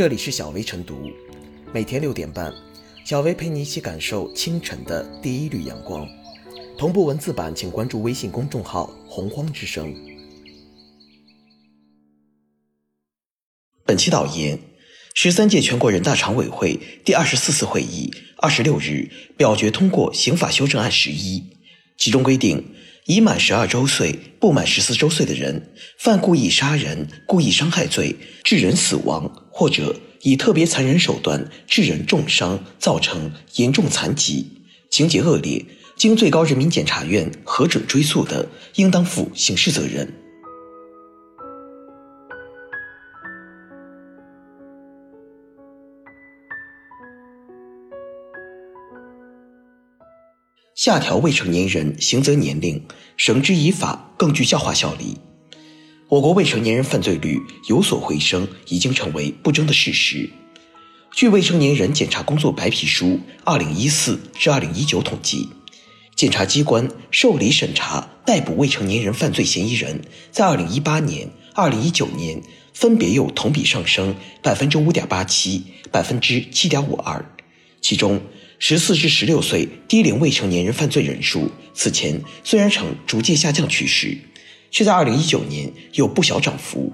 这里是小薇晨读，每天六点半，小薇陪你一起感受清晨的第一缕阳光。同步文字版，请关注微信公众号“洪荒之声”。本期导言：十三届全国人大常委会第二十四次会议二十六日表决通过刑法修正案十一，其中规定。已满十二周岁不满十四周岁的人，犯故意杀人、故意伤害罪，致人死亡，或者以特别残忍手段致人重伤，造成严重残疾，情节恶劣，经最高人民检察院核准追诉的，应当负刑事责任。下调未成年人刑责年龄，绳之以法更具教化效力。我国未成年人犯罪率有所回升，已经成为不争的事实。据《未成年人检察工作白皮书 （2014 至 2019）》统计，检察机关受理审查、逮捕未成年人犯罪嫌疑人，在2018年、2019年分别有同比上升百分之五点八七、百分之七点五二，其中。十四至十六岁低龄未成年人犯罪人数，此前虽然呈逐渐下降趋势，却在二零一九年有不小涨幅，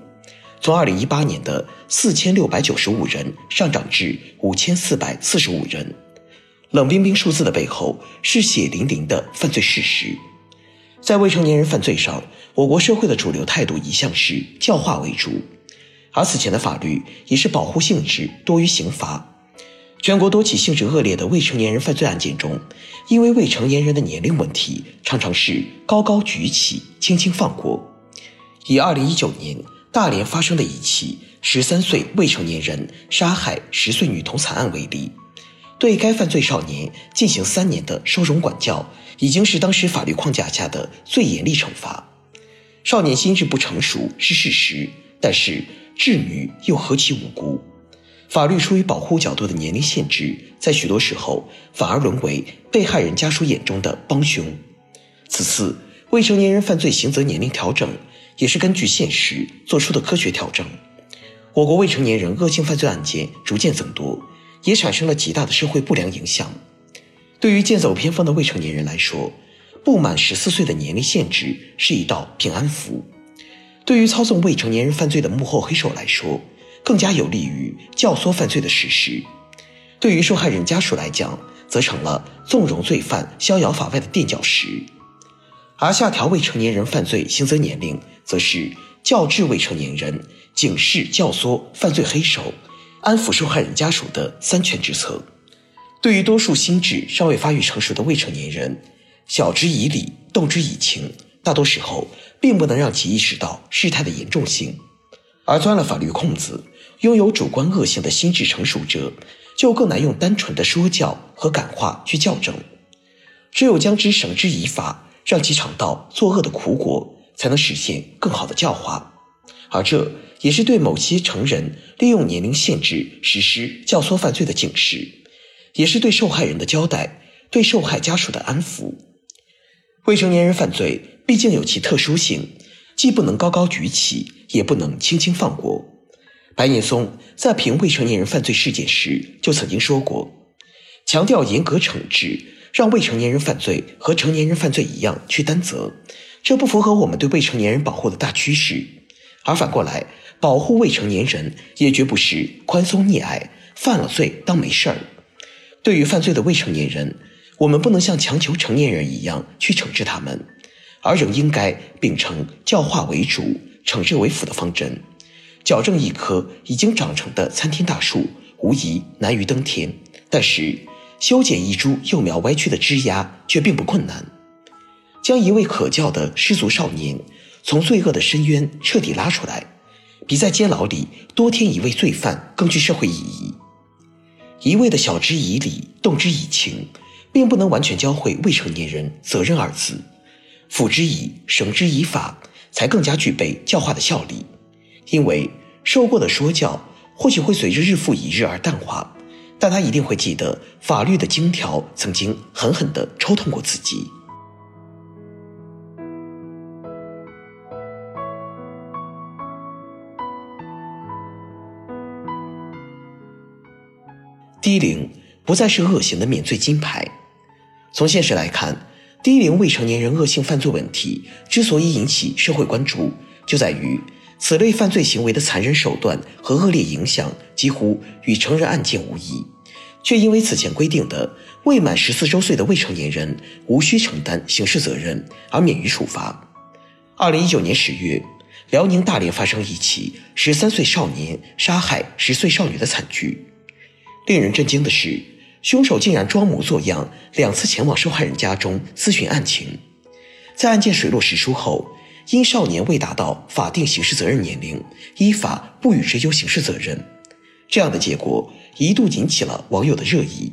从二零一八年的四千六百九十五人上涨至五千四百四十五人。冷冰冰数字的背后是血淋淋的犯罪事实。在未成年人犯罪上，我国社会的主流态度一向是教化为主，而此前的法律也是保护性质多于刑罚。全国多起性质恶劣的未成年人犯罪案件中，因为未成年人的年龄问题，常常是高高举起，轻轻放过。以2019年大连发生的一起13岁未成年人杀害10岁女童惨案为例，对该犯罪少年进行三年的收容管教，已经是当时法律框架下的最严厉惩罚。少年心智不成熟是事实，但是稚女又何其无辜？法律出于保护角度的年龄限制，在许多时候反而沦为被害人家属眼中的帮凶。此次未成年人犯罪刑责年龄调整，也是根据现实做出的科学调整。我国未成年人恶性犯罪案件逐渐增多，也产生了极大的社会不良影响。对于剑走偏锋的未成年人来说，不满十四岁的年龄限制是一道平安符；对于操纵未成年人犯罪的幕后黑手来说，更加有利于教唆犯罪的事实，对于受害人家属来讲，则成了纵容罪犯逍遥法外的垫脚石。而下调未成年人犯罪刑责年龄，则是教制未成年人、警示教唆犯罪黑手、安抚受害人家属的三全之策。对于多数心智尚未发育成熟的未成年人，晓之以理，动之以情，大多时候并不能让其意识到事态的严重性，而钻了法律空子。拥有主观恶性的心智成熟者，就更难用单纯的说教和感化去校正。只有将之绳之以法，让其尝到作恶的苦果，才能实现更好的教化。而这也是对某些成人利用年龄限制实施教唆犯罪的警示，也是对受害人的交代，对受害家属的安抚。未成年人犯罪毕竟有其特殊性，既不能高高举起，也不能轻轻放过。白岩松在评未成年人犯罪事件时就曾经说过，强调严格惩治，让未成年人犯罪和成年人犯罪一样去担责，这不符合我们对未成年人保护的大趋势。而反过来，保护未成年人也绝不是宽松溺爱，犯了罪当没事儿。对于犯罪的未成年人，我们不能像强求成年人一样去惩治他们，而仍应该秉承教化为主、惩治为辅的方针。矫正一棵已经长成的参天大树，无疑难于登天；但是修剪一株幼苗歪曲的枝丫却并不困难。将一位可教的失足少年从罪恶的深渊彻底拉出来，比在监牢里多添一位罪犯更具社会意义。一味的晓之以理，动之以情，并不能完全教会未成年人责任二字。辅之以绳之以法，才更加具备教化的效力。因为受过的说教或许会随着日复一日而淡化，但他一定会记得法律的荆条曾经狠狠地抽痛过自己。低龄不再是恶行的免罪金牌。从现实来看，低龄未成年人恶性犯罪问题之所以引起社会关注，就在于此类犯罪行为的残忍手段和恶劣影响几乎与成人案件无异，却因为此前规定的未满十四周岁的未成年人无需承担刑事责任而免于处罚。二零一九年十月，辽宁大连发生一起十三岁少年杀害十岁少女的惨剧。令人震惊的是，凶手竟然装模作样两次前往受害人家中咨询案情。在案件水落石出后，因少年未达到法定刑事责任年龄，依法不予追究刑事责任。这样的结果一度引起了网友的热议。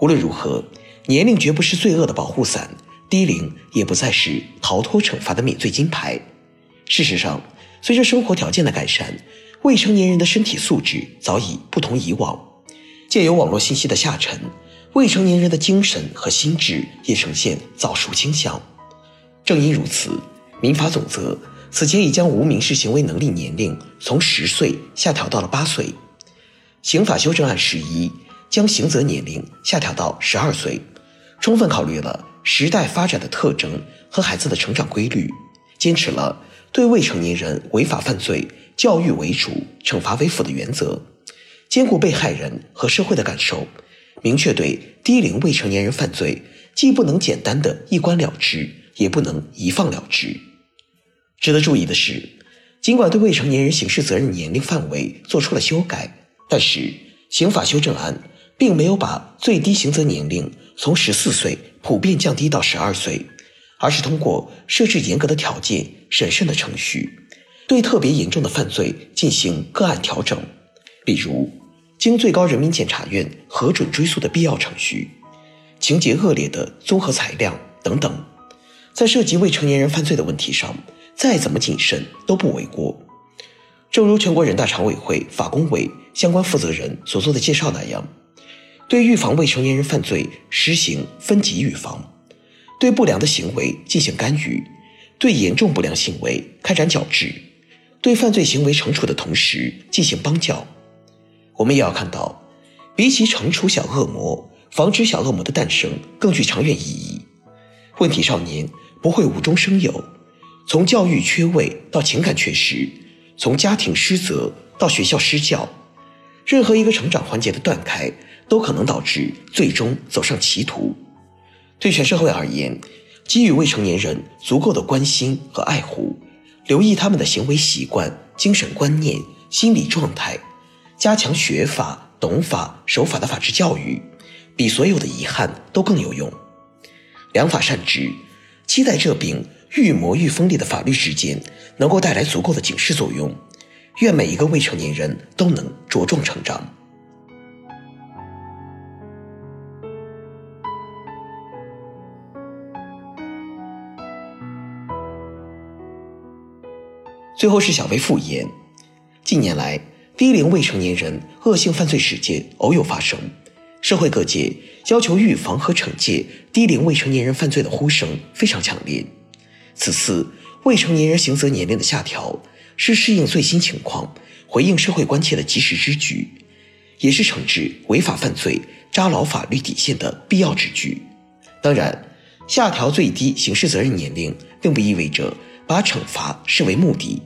无论如何，年龄绝不是罪恶的保护伞。低龄也不再是逃脱惩罚的免罪金牌。事实上，随着生活条件的改善，未成年人的身体素质早已不同以往。借由网络信息的下沉，未成年人的精神和心智也呈现早熟倾向。正因如此，民法总则此前已将无民事行为能力年龄从十岁下调到了八岁。刑法修正案十一将刑责年龄下调到十二岁，充分考虑了。时代发展的特征和孩子的成长规律，坚持了对未成年人违法犯罪教育为主、惩罚为辅的原则，兼顾被害人和社会的感受，明确对低龄未成年人犯罪既不能简单的一关了之，也不能一放了之。值得注意的是，尽管对未成年人刑事责任年龄范围做出了修改，但是刑法修正案。并没有把最低刑责年龄从十四岁普遍降低到十二岁，而是通过设置严格的条件、审慎的程序，对特别严重的犯罪进行个案调整，比如经最高人民检察院核准追诉的必要程序、情节恶劣的综合裁量等等。在涉及未成年人犯罪的问题上，再怎么谨慎都不为过。正如全国人大常委会法工委相关负责人所做的介绍那样。对预防未成年人犯罪实行分级预防，对不良的行为进行干预，对严重不良行为开展矫治，对犯罪行为惩处的同时进行帮教。我们也要看到，比起惩处小恶魔，防止小恶魔的诞生更具长远意义。问题少年不会无中生有，从教育缺位到情感缺失，从家庭失责到学校失教，任何一个成长环节的断开。都可能导致最终走上歧途。对全社会而言，给予未成年人足够的关心和爱护，留意他们的行为习惯、精神观念、心理状态，加强学法、懂法、守法的法治教育，比所有的遗憾都更有用。良法善治，期待这柄愈磨愈锋利的法律之剑能够带来足够的警示作用。愿每一个未成年人都能茁壮成长。最后是小微复言。近年来，低龄未成年人恶性犯罪事件偶有发生，社会各界要求预防和惩戒低龄未成年人犯罪的呼声非常强烈。此次未成年人刑责年龄的下调，是适应最新情况、回应社会关切的及时之举，也是惩治违法犯罪、扎牢法律底线的必要之举。当然，下调最低刑事责任年龄，并不意味着把惩罚视为目的。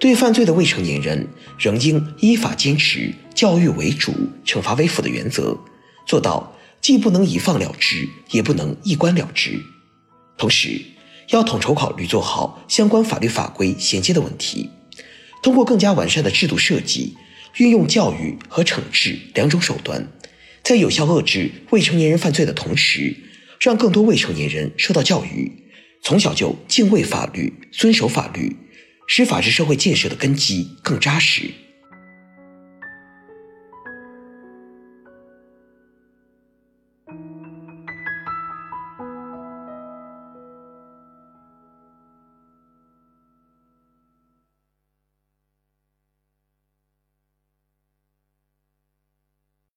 对犯罪的未成年人，仍应依法坚持教育为主、惩罚为辅的原则，做到既不能一放了之，也不能一关了之。同时，要统筹考虑做好相关法律法规衔接的问题，通过更加完善的制度设计，运用教育和惩治两种手段，在有效遏制未成年人犯罪的同时，让更多未成年人受到教育，从小就敬畏法律、遵守法律。使法治社会建设的根基更扎实。